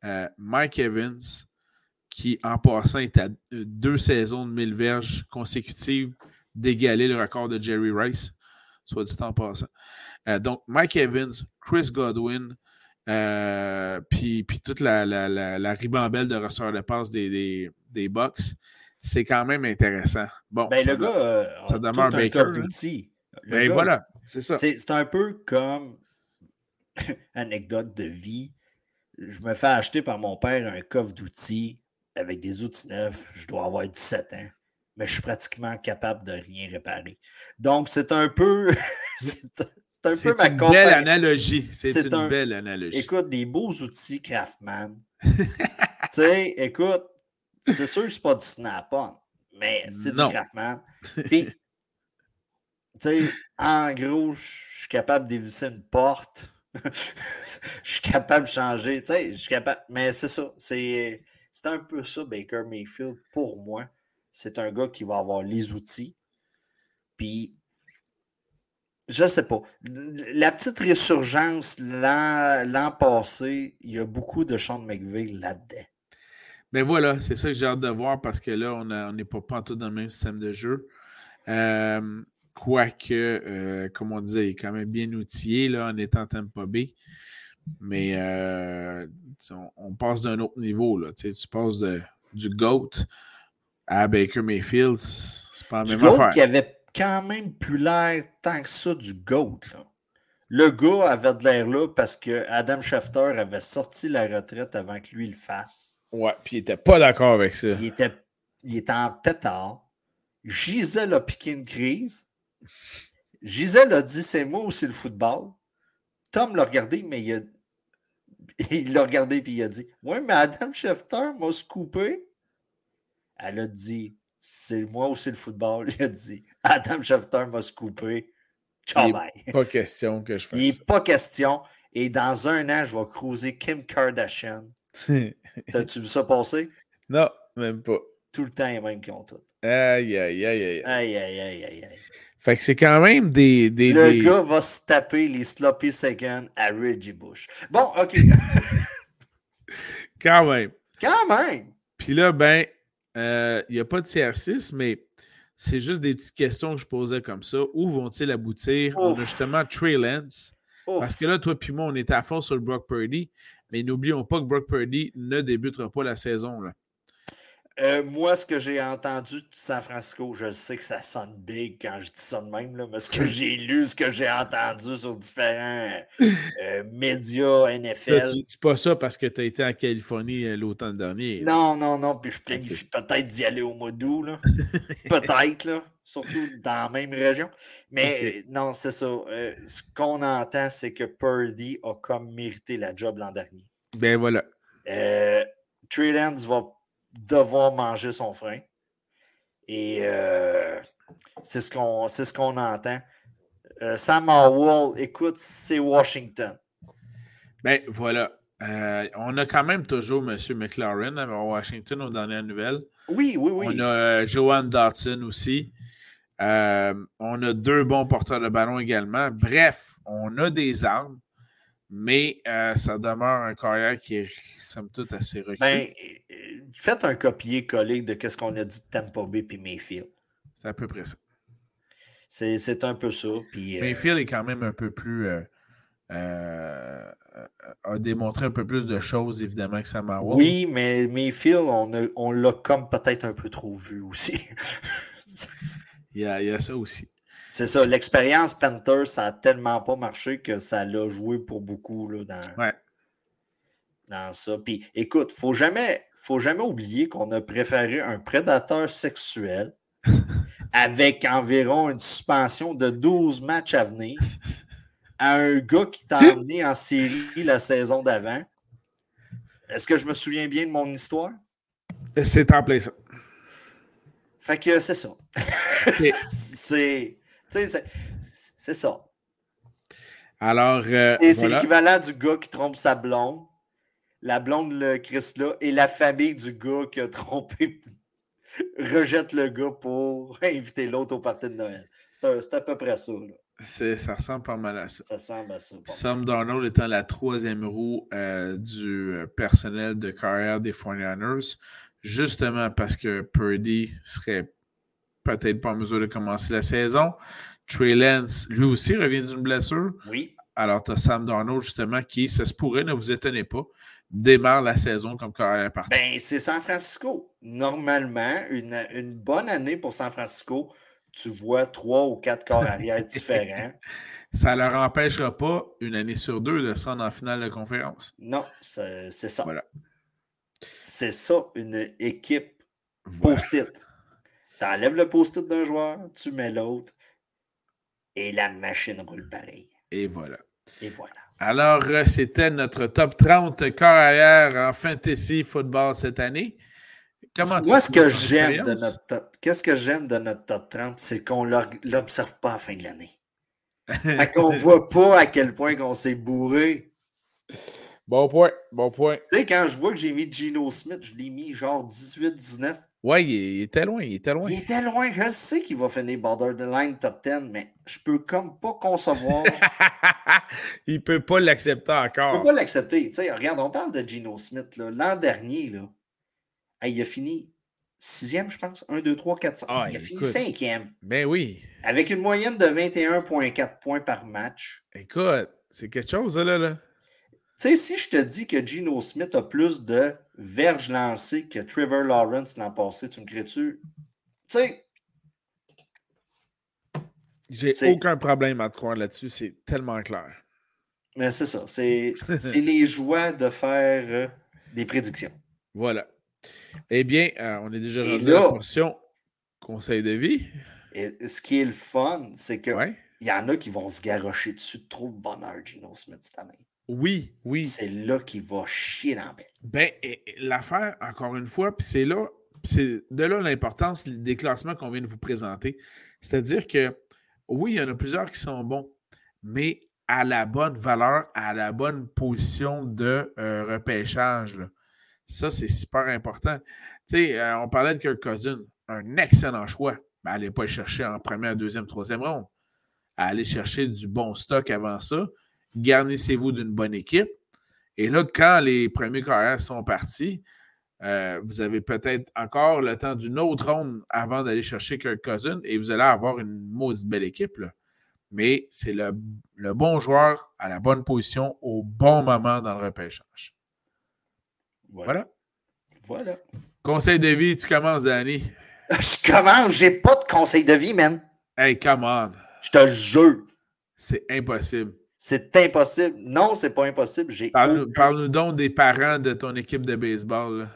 euh, Mike Evans, qui en passant est à deux saisons de 1000 verges consécutives d'égaler le record de Jerry Rice, soit dit en passant. Euh, donc, Mike Evans, Chris Godwin, euh, puis, toute la, la, la, la ribambelle de receveurs de passe des, des, des Bucks, c'est quand même intéressant. Bon, Ben, ça le doit- gars euh, ça a demeure tout un Baker, coffre hein. d'outils. Le ben gars, voilà, c'est ça. C'est un peu comme anecdote de vie. Je me fais acheter par mon père un coffre d'outils avec des outils neufs. Je dois avoir 17 ans, mais je suis pratiquement capable de rien réparer. Donc, c'est un peu. c'est un- c'est C'est peu ma une belle analogie. C'est C'est une un- belle analogie. Écoute, des beaux outils Craftman. tu sais, écoute, c'est sûr que c'est pas du Snap-on, mais c'est du. Craftman. Puis, tu sais, en gros, je suis capable d'évisser une porte. Je suis capable de changer. Tu sais, je suis capable. Mais c'est ça. C'est c'est un peu ça, Baker Mayfield, pour moi. C'est un gars qui va avoir les outils. Puis, je sais pas. La petite résurgence l'an passé, il y a beaucoup de Sean McVeigh là-dedans. Ben voilà, c'est ça que j'ai hâte de voir parce que là, on n'est pas, pas tout dans le même système de jeu. Euh, Quoique, euh, comme on disait, il est quand même bien outillé là, en étant Tampa. Mais euh, on, passe d'un autre niveau. Là, tu passes du GOAT à Baker Mayfield, c'est pas la même affaire. qui avait quand même plus l'air tant que ça du GOAT. là. Le gars avait de l'air là parce que Adam Schefter avait sorti la retraite avant que lui le fasse. Ouais, puis il était pas d'accord avec ça. Il était, il était en pétard. Gisèle a piqué une crise. Gisèle a dit c'est moi ou c'est le football. Tom l'a regardé, mais il a. Il l'a regardé puis il a dit Ouais, mais Adam Schefter m'a scoopé. Elle a dit C'est moi ou c'est le football? Il a dit Adam Schefter m'a scoopé. Ciao, Il- bye. Pas question que je Il fasse n'est pas question. Et dans un an, je vais cruiser Kim Kardashian. T'as-tu vu ça passer? non, même pas. Tout le temps, les mêmes qui ont tout. Aïe, aïe, aïe, aïe. Aïe, aïe, aïe, aïe, aïe. Fait que c'est quand même des. des, Le des- gars va se taper les sloppy seconds à Reggie Bush. Bon, OK. Quand même. Quand même. Puis là, ben, il n'y a pas de CR6, mais c'est juste des petites questions que je posais comme ça. Où vont-ils aboutir? On a justement Trey Lance. Ouf. Parce que là, toi puis moi, on est à fond sur le Brock Purdy. Mais n'oublions pas que Brock Purdy ne débutera pas la saison. Là. Euh, moi, ce que j'ai entendu de San Francisco, je sais que ça sonne big quand je dis ça de même, là, mais ce que j'ai lu, ce que j'ai entendu sur différents euh, médias Là, NFL. tu dis pas ça parce que tu as été en Californie euh, l'automne dernier. Non, non, non, puis je planifie peut-être d'y aller au mois d'août, là. peut-être, là, surtout dans la même région. Mais euh, non, c'est ça. ce qu'on entend, c'est que Purdy a comme mérité la job l'an dernier. Ben voilà. Trey Lance va devoir manger son frein. Et euh, c'est ce qu'on ce qu'on entend. Euh, Sam Howell, écoute, c'est Washington. Ben voilà. Euh, on a quand même toujours M. McLaren à Washington aux dernières nouvelles. Oui, oui, oui. On a Johan Dotson aussi. On a deux bons porteurs de ballon également. Bref, on a des armes, mais euh, ça demeure un carrière qui est, somme toute, assez reculé. Ben, faites un copier-coller de ce qu'on a dit de Tampa Bay et Mayfield. C'est à peu près ça. C'est un peu ça. Puis, euh, Mayfield est quand même un peu plus. euh, euh, a démontré un peu plus de choses, évidemment, que Sam Howell. oui, mais Mayfield, on, a- on l'a comme peut-être un peu trop vu aussi. Il y a, il y a ça aussi. C'est ça, l'expérience Panthers, ça a tellement pas marché que ça l'a joué pour beaucoup là, dans, Ouais. dans ça. Puis écoute, faut jamais, faut jamais oublier qu'on a préféré un prédateur sexuel avec environ une suspension de 12 matchs à venir à un gars qui t'a emmené en série la saison d'avant. Est-ce que je me souviens bien de mon histoire? C'est en plein ça. Fait que c'est ça. c'est. C'est ça. Alors. Euh, c'est l'équivalent du gars qui trompe sa blonde, la blonde le Chris là, et la famille du gars qui a trompé rejette le gars pour inviter l'autre au party de Noël. C'est à peu près ça. Ça ressemble pas mal à ça. Ça ressemble à ça. Sam Darnold étant la troisième roue euh, du euh, personnel de carrière des 49ers, justement parce que Purdy serait peut-être pas en mesure de commencer la saison. Trey Lance, lui aussi, revient d'une blessure. Oui. Alors, tu as Sam Darnold, justement, qui, ça se pourrait, ne vous étonnez pas, démarre la saison comme carrière partant. Ben, c'est San Francisco. Normalement, une, une bonne année pour San Francisco tu vois trois ou quatre corps arrière différents. Ça ne leur empêchera pas, une année sur deux, de se rendre en finale de conférence. Non, c'est ça. Voilà. C'est ça, une équipe post-it. Tu enlèves le post-it d'un joueur, tu mets l'autre, et la machine roule pareil. Et voilà. Et voilà. Alors, euh, c'était notre top 30 corps arrière en fantasy football cette année. Moi, ce que j'aime de notre top, qu'est-ce que j'aime de notre top 30, c'est qu'on ne l'observe pas à la fin de l'année. qu'on ne voit pas à quel point qu'on s'est bourré. Bon point, bon point. Tu sais, quand je vois que j'ai mis Gino Smith, je l'ai mis genre 18-19. Ouais, il, était loin, il était loin. Il était loin. Je sais qu'il va finir borderline top 10, mais je peux comme pas concevoir. il peut pas l'accepter encore. Je peux pas l'accepter. Tu sais, regarde, on parle de Gino Smith. L'an dernier, là, il a fini sixième, je pense. 1, 2, 3, 4, 5. il a fini cinquième. Ben oui. Avec une moyenne de 21,4 points par match. Écoute, c'est quelque chose, là. là. Tu sais, si je te dis que Geno Smith a plus de verges lancées que Trevor Lawrence l'an passé, tu me crées-tu? Tu sais. J'ai aucun problème à te croire là-dessus, c'est tellement clair. Mais c'est ça, c'est les joies de faire euh, des prédictions. Voilà. Eh bien, euh, on est déjà dans la portion conseil de vie. Et ce qui est le fun, c'est que il y en a qui vont se garrocher dessus de trop de bonheur, Gino Smith, cette année. Oui, oui. C'est là qu'il va chier dans. Ben, l'affaire, encore une fois, puis c'est là, c'est de là l'importance des classements qu'on vient de vous présenter. C'est-à-dire que, oui, il y en a plusieurs qui sont bons, mais à la bonne valeur, à la bonne position de euh, repêchage. Là. Ça, c'est super important. Tu sais, euh, on parlait de Kirk Cousin, un excellent choix. Ben, allez pas chercher en première, deuxième, troisième ronde. Allez chercher du bon stock avant ça. Garnissez-vous d'une bonne équipe. Et là, quand les premiers carrières sont partis, euh, vous avez peut-être encore le temps d'une autre ronde avant d'aller chercher Kirk Cousin et vous allez avoir une maudite belle équipe. Mais c'est le, le, bon joueur à la bonne position au bon moment dans le repêchage. Voilà. Voilà. Conseil de vie, tu commences, Danny. Je commence, j'ai pas de conseil de vie, man. Hey, come on. Je te le jure. C'est impossible. C'est impossible. Non, c'est pas impossible. Parle-nous donc des parents de ton équipe de baseball.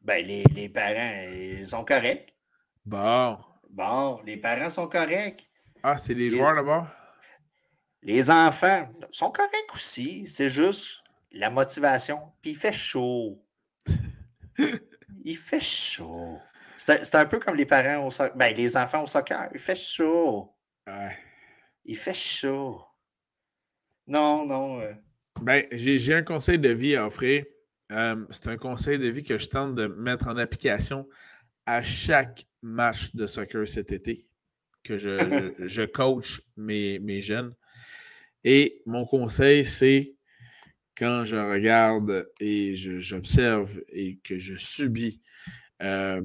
Ben, les, les, parents, ils sont corrects. Bon. Bon, les parents sont corrects. Ah, c'est les joueurs là-bas? Les enfants sont corrects aussi. C'est juste la motivation, puis il fait chaud. il fait chaud. C'est un peu comme les parents au soccer. Ben, les enfants au soccer. Il fait chaud. Il fait chaud. Non, non. Euh. Ben, j'ai un conseil de vie à offrir. Euh, c'est un conseil de vie que je tente de mettre en application à chaque match de soccer cet été que je, je coach mes, mes jeunes. Et mon conseil, c'est quand je regarde et j'observe et que je subis euh,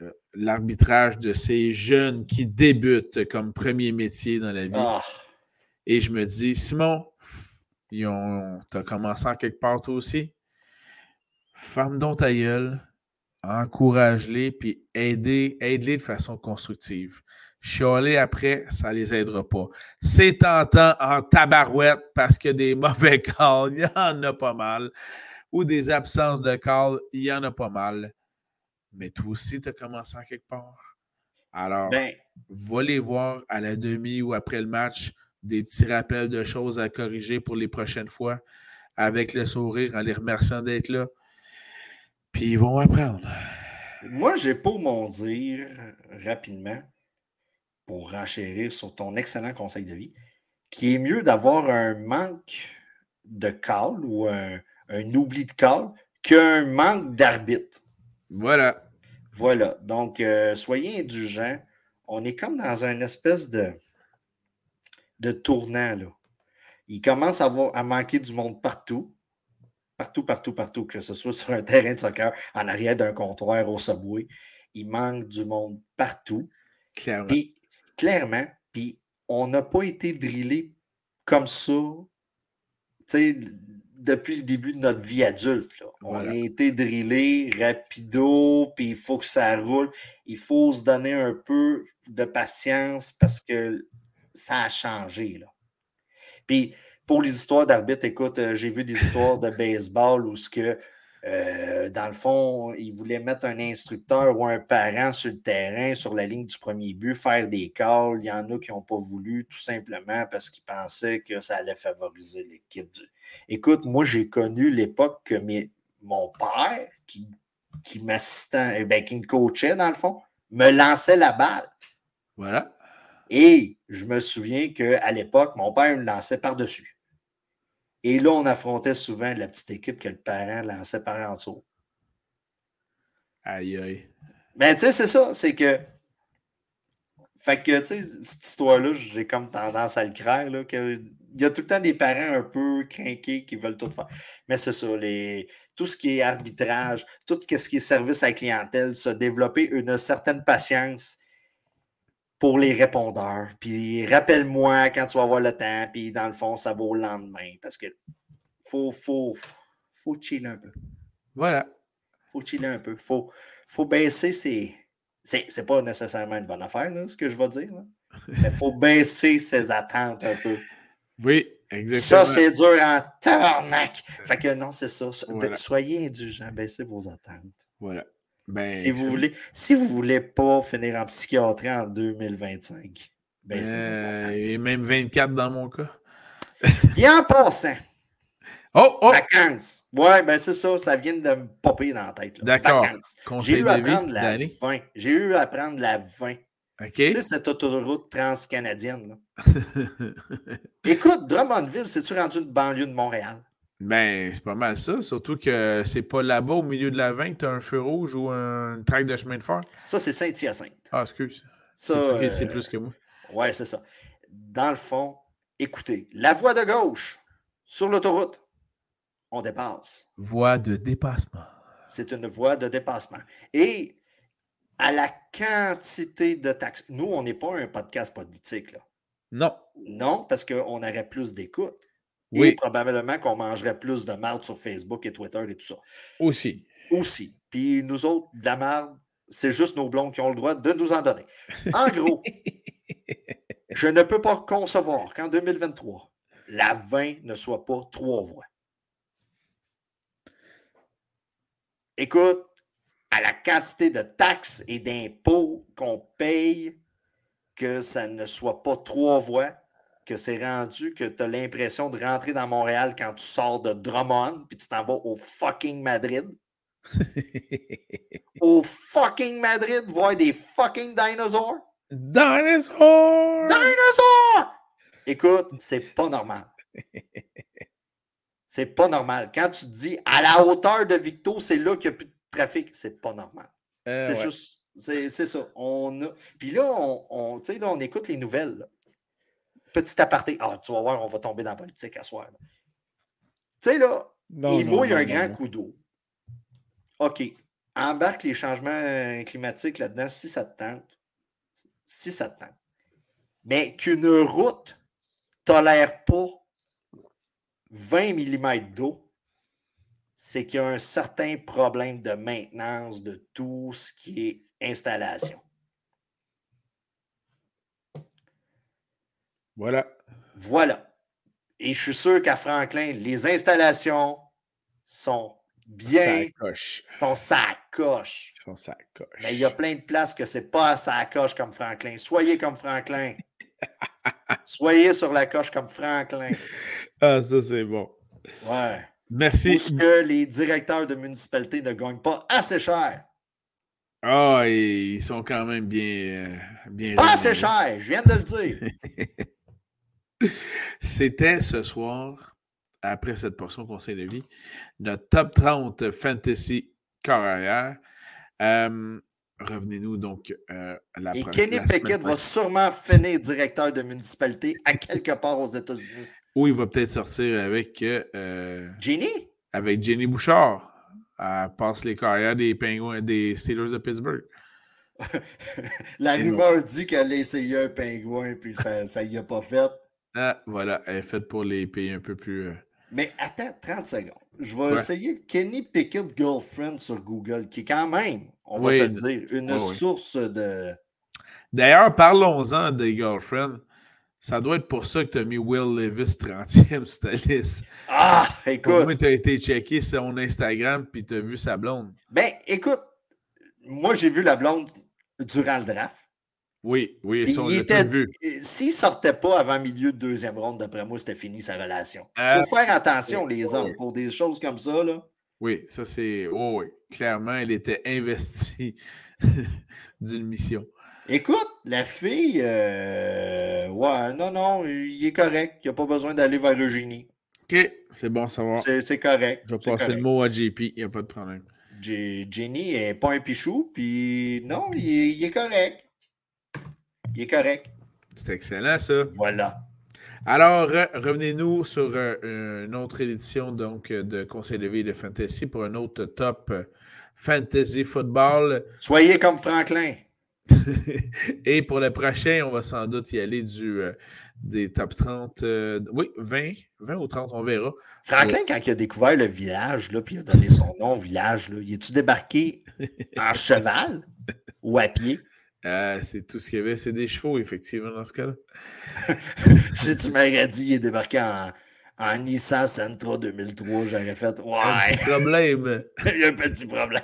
euh, l'arbitrage de ces jeunes qui débutent comme premier métier dans la vie, ah. Et je me dis, Simon, tu as commencé en quelque part toi aussi? Ferme donc ta gueule, encourage-les, puis aide-les de façon constructive. Chialer après, ça les aidera pas. C'est tentant en tabarouette parce que des mauvais calls, il y en a pas mal. Ou des absences de calls, il y en a pas mal. Mais toi aussi, tu as commencé en quelque part. Alors, ben, va les voir à la demi ou après le match, des petits rappels de choses à corriger pour les prochaines fois, avec le sourire, en les remerciant d'être là. Puis ils vont apprendre. Moi, j'ai pour mon dire rapidement pour renchérir sur ton excellent conseil de vie. qui est mieux d'avoir un manque de call ou un, oubli de call qu'un manque d'arbitre. Voilà. Voilà. Donc, euh, soyez indulgents. On est comme dans une espèce de, de tournant. Là. Il commence à, avoir, à manquer du monde partout. Partout, partout, partout, que ce soit sur un terrain de soccer, en arrière d'un comptoir au subway. Il manque du monde partout. Clairement. Puis, clairement, puis on n'a pas été drillé comme ça depuis le début de notre vie adulte. On a été drillé rapido, puis il faut que ça roule. Il faut se donner un peu de patience parce que ça a changé. Là. Puis pour les histoires d'arbitre, écoute, euh, j'ai vu des histoires de baseball où ce que euh, dans le fond, il voulait mettre un instructeur ou un parent sur le terrain, sur la ligne du premier but, faire des calls. Il y en a qui n'ont pas voulu, tout simplement parce qu'ils pensaient que ça allait favoriser l'équipe. Du... Écoute, moi, j'ai connu l'époque que mon père, qui, qui m'assistait, eh ben, qui me coachait, dans le fond, me lançait la balle. Voilà. Et je me souviens qu'à l'époque, mon père me lançait par-dessus. Et là, on affrontait souvent la petite équipe que le parent lançait par en dessous. Aïe, aïe. Ben, tu sais, c'est ça. C'est que. Fait que, tu sais, cette histoire-là, j'ai comme tendance à le craindre. Là, il y a tout le temps des parents un peu craqués qui veulent tout faire. Mais c'est ça, les, tout ce qui est arbitrage, tout ce qui est service à la clientèle, se développer une certaine patience pour les répondeurs. Puis rappelle-moi quand tu vas avoir le temps, puis dans le fond, ça va au lendemain. Parce que faut, faut, faut chiller un peu. Voilà. faut chiller un peu. faut, faut baisser ses. C'est pas nécessairement une bonne affaire, ce que je vais dire. Mais il faut baisser ses attentes un peu. Oui, exactement. Ça, c'est dur en tabarnak. Fait que non, c'est ça. Soyez indulgents, baissez vos attentes. Voilà. Ben, si vous voulez, si vous voulez pas finir en psychiatrie en 2025, ben, euh, et même 24 dans mon cas. Et en passant. Oh, oh! Vacances. Ouais, ben c'est ça, ça vient de me popper dans la tête. D'accord. J'ai eu à prendre la 20. J'ai eu à prendre la 20. OK. Tu sais, cette autoroute transcanadienne. Écoute, Drummondville, c'est-tu rendu une banlieue de Montréal? Ben, c'est pas mal ça. Surtout que c'est pas là-bas, au milieu de la 20, tu as un feu rouge ou un track de chemin de fer? Ça, c'est Saint-Hyacinthe. Ah, excuse. Ça, c'est plus que moi. Ouais, c'est ça. Dans le fond, écoutez, la voie de gauche sur l'autoroute, on dépasse. Voie de dépassement. C'est une voie de dépassement. Et à la quantité de taxes. Nous, on n'est pas un podcast politique, là. Non. Non, parce qu'on aurait plus d'écoute. Oui. Et probablement qu'on mangerait plus de merde sur Facebook et Twitter et tout ça. Aussi. Aussi. Puis nous autres, de la merde, c'est juste nos blondes qui ont le droit de nous en donner. En gros, je ne peux pas concevoir qu'en 2023, la 20 ne soit pas trois voies. Écoute, à la quantité de taxes et d'impôts qu'on paye, que ça ne soit pas trois voies, que c'est rendu que tu as l'impression de rentrer dans Montréal quand tu sors de Drummond, puis tu t'en vas au fucking Madrid? au fucking Madrid, voir des fucking dinosaures. Dinosaures! Dinosaures! Écoute, c'est pas normal. C'est pas normal. Quand tu dis à la hauteur de Victo, c'est là qu'il n'y a plus de trafic, c'est pas normal. Euh, c'est juste, c'est ça. On a... Puis là, on, on, là, on écoute les nouvelles petit aparté. Ah, tu vas voir, on va tomber dans la politique à soir. Tu sais, là, il mouille un grand coup d'eau. OK. Embarque les changements euh, climatiques là-dedans si ça te tente. Si ça te tente. Mais qu'une route tolère pas 20 mm d'eau, c'est qu'il y a un certain problème de maintenance de tout ce qui est installation. Voilà. Voilà. Et je suis sûr qu'à Franklin, les installations sont bien. Sont sa coche. Sont sa coche. Mais il y a plein de places que c'est pas sa coche comme Franklin. Soyez comme Franklin. Soyez sur la coche comme Franklin. Ah, ça, c'est bon. Ouais. Merci. Parce que les directeurs de municipalité ne gagnent pas assez cher? Ah, ils sont quand même bien. Euh, bien pas assez cher, je viens de le dire. C'était ce soir, après cette portion conseil de vie, notre top 30 fantasy carrière. Euh, revenez-nous donc euh, à la Et Kenny Pickett va sûrement finir directeur de municipalité à quelque part aux États-Unis. Ou il va peut-être sortir avec. Euh, Jenny? Avec Jenny Bouchard. Elle passe les carrières des Penguins, des Steelers de Pittsburgh. la rumeur dit qu'elle a essayé un pingouin puis ça ne y a pas fait. Ah, voilà, elle est faite pour les pays un peu plus. Euh, Mais attends 30 secondes. Je vais essayer Kenny Pickett Girlfriend sur Google, qui est quand même, on va se le dire, une source de. D'ailleurs, parlons-en des girlfriends. Ça doit être pour ça que tu as mis Will Levis 30e sur ta liste. Ah, écoute. Moi, tu as été checké son Instagram puis tu as vu sa blonde. Ben, écoute, moi, j'ai vu la blonde durant le draft. Oui, oui, ça, on l'a vu. S'il sortait pas avant milieu de deuxième ronde, d'après moi, c'était fini sa relation. Il faut euh, faire attention, les hommes, pour des choses comme ça. Là. Oui, ça c'est. Oh, oui, clairement, elle était investie d'une mission. Écoute, la fille, euh, ouais, non, non, il est correct. Il n'y a pas besoin d'aller vers Eugénie. OK, c'est bon à savoir. C'est correct. Je vais passer le mot à JP, il n'y a pas de problème. Jenny n'est pas un pichou, puis non, il est, correct. Il est correct. C'est excellent, ça. Voilà. Alors, revenez-nous sur euh, une autre édition donc, de Conseil de vie de Fantasy pour un autre top Fantasy Football. Soyez comme Franklin. Et pour le prochain, on va sans doute y aller du, euh, des top 30. Euh, oui, 20, 20 ou 30, on verra. Franklin, quand il a découvert le village, là, puis il a donné son nom au village, là, il est-tu débarqué en cheval ou à pied? Euh, c'est tout ce qu'il y avait, c'est des chevaux, effectivement, dans ce cas-là. si tu m'aurais dit il est débarqué en, en Nissan Sentra 2003, j'aurais fait Ouais. Un problème. il y a un petit problème.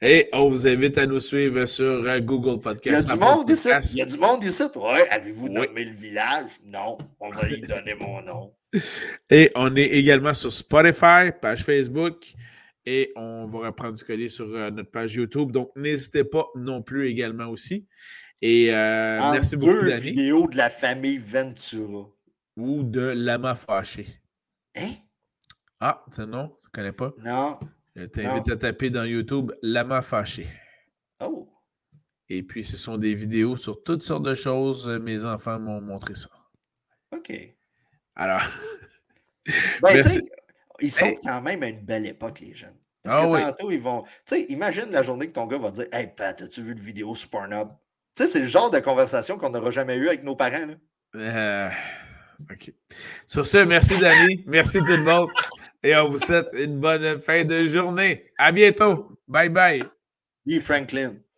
Et on vous invite à nous suivre sur euh, Google Podcast. Il y a du monde ici. Il y a du monde ici. Ouais. Avez-vous nommé le village? Non. On va y donner mon nom. Et on est également sur Spotify, page Facebook. Et on va reprendre du collier sur euh, notre page YouTube. Donc, n'hésitez pas non plus également aussi. Et euh, merci beaucoup, deux vidéos de la famille Ventura. Ou de Lama Fâché. Hein? Ah, c'est non? Tu ne connais pas? Non. Je t'invite à taper dans YouTube Lama Fâché. Oh. Et puis, ce sont des vidéos sur toutes sortes de choses. Mes enfants m'ont montré ça. OK. Alors. ben, ils sont quand même à une belle époque, les jeunes. Parce ah que tantôt, ils vont. Tu sais, imagine la journée que ton gars va dire Hey, Pat, as-tu vu le vidéo sur Pornhub? Tu sais, c'est le genre de conversation qu'on n'aura jamais eu avec nos parents. Là. Euh, OK. Sur ce, merci, Danny. merci tout le monde. Et on vous souhaite une bonne fin de journée. À bientôt. Bye bye. Lee Franklin.